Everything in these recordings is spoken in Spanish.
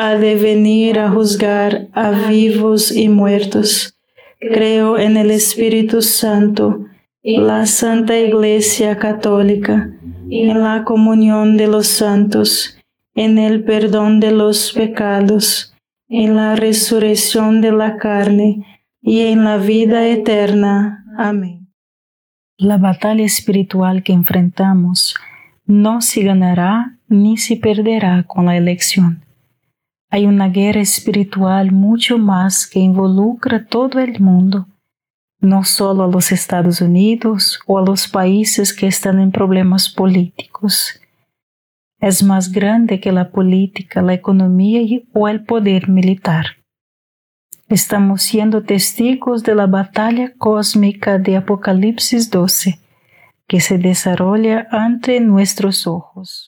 ha de venir a juzgar a vivos y muertos. Creo en el Espíritu Santo, la Santa Iglesia Católica, en la comunión de los santos, en el perdón de los pecados, en la resurrección de la carne y en la vida eterna. Amén. La batalla espiritual que enfrentamos no se ganará ni se perderá con la elección hay una guerra espiritual mucho más que involucra todo el mundo, no solo a los Estados Unidos o a los países que están en problemas políticos. Es más grande que la política, la economía o el poder militar. Estamos siendo testigos de la batalla cósmica de Apocalipsis 12, que se desarrolla ante nuestros ojos.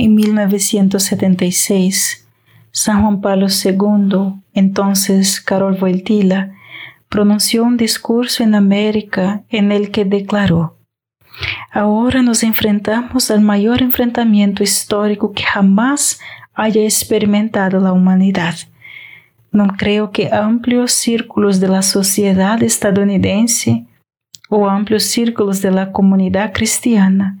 En 1976, San Juan Pablo II, entonces Carol Wojtyla, pronunció un discurso en América en el que declaró, Ahora nos enfrentamos al mayor enfrentamiento histórico que jamás haya experimentado la humanidad. No creo que amplios círculos de la sociedad estadounidense o amplios círculos de la comunidad cristiana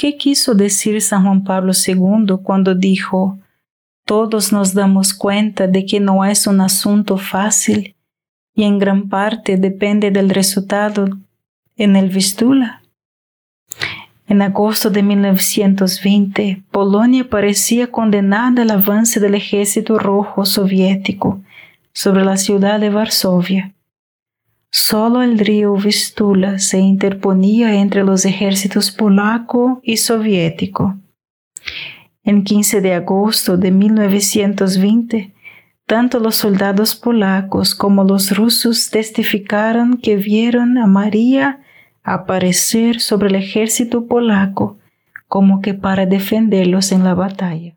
¿Qué quiso decir San Juan Pablo II cuando dijo, todos nos damos cuenta de que no es un asunto fácil y en gran parte depende del resultado en el Vistula? En agosto de 1920, Polonia parecía condenada al avance del ejército rojo soviético sobre la ciudad de Varsovia. Solo el río Vistula se interponía entre los ejércitos polaco y soviético. En 15 de agosto de 1920, tanto los soldados polacos como los rusos testificaron que vieron a María aparecer sobre el ejército polaco como que para defenderlos en la batalla.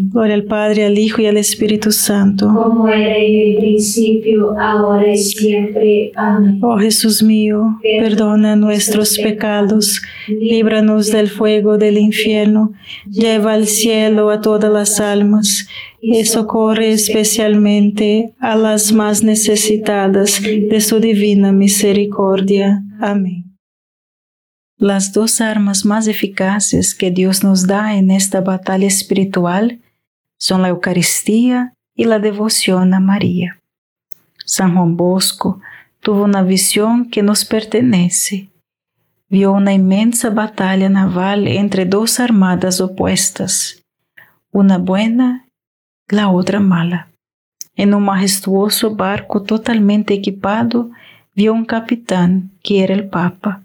Gloria al Padre, al Hijo y al Espíritu Santo. Como era en el principio, ahora y siempre. Amén. Oh Jesús mío, perdona nuestros pecados, líbranos del fuego del infierno, lleva al cielo a todas las almas y socorre especialmente a las más necesitadas de su divina misericordia. Amén. Las dos armas más eficaces que Dios nos da en esta batalla espiritual son la Eucaristía y la devoción a María. San Juan Bosco tuvo una visión que nos pertenece. Vio una inmensa batalla naval entre dos armadas opuestas, una buena y la otra mala. En un majestuoso barco totalmente equipado, vio un capitán, que era el Papa,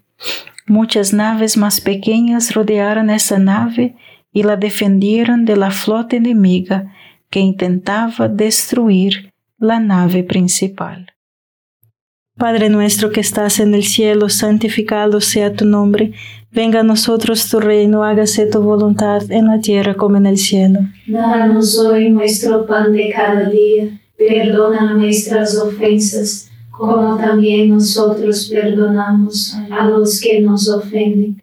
Muchas naves más pequeñas rodearon esa nave y la defendieron de la flota enemiga que intentaba destruir la nave principal. Padre nuestro que estás en el cielo, santificado sea tu nombre, venga a nosotros tu reino, hágase tu voluntad en la tierra como en el cielo. Danos hoy nuestro pan de cada día, perdona nuestras ofensas como también nosotros perdonamos a los que nos ofenden,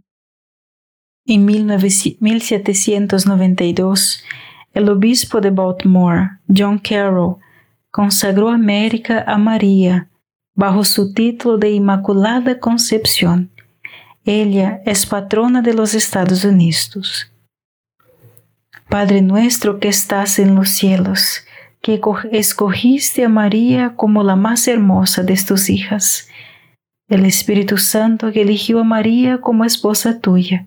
En 1792, el obispo de Baltimore, John Carroll, consagró América a María bajo su título de Inmaculada Concepción. Ella es patrona de los Estados Unidos. Padre nuestro que estás en los cielos, que escogiste a María como la más hermosa de tus hijas, el Espíritu Santo que eligió a María como esposa tuya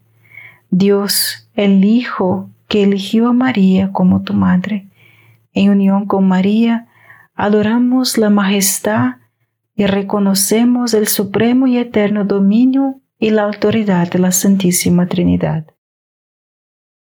Dios, el Hijo que eligió a María como tu madre, en unión con María, adoramos la majestad y reconocemos el supremo y eterno dominio y la autoridad de la Santísima Trinidad.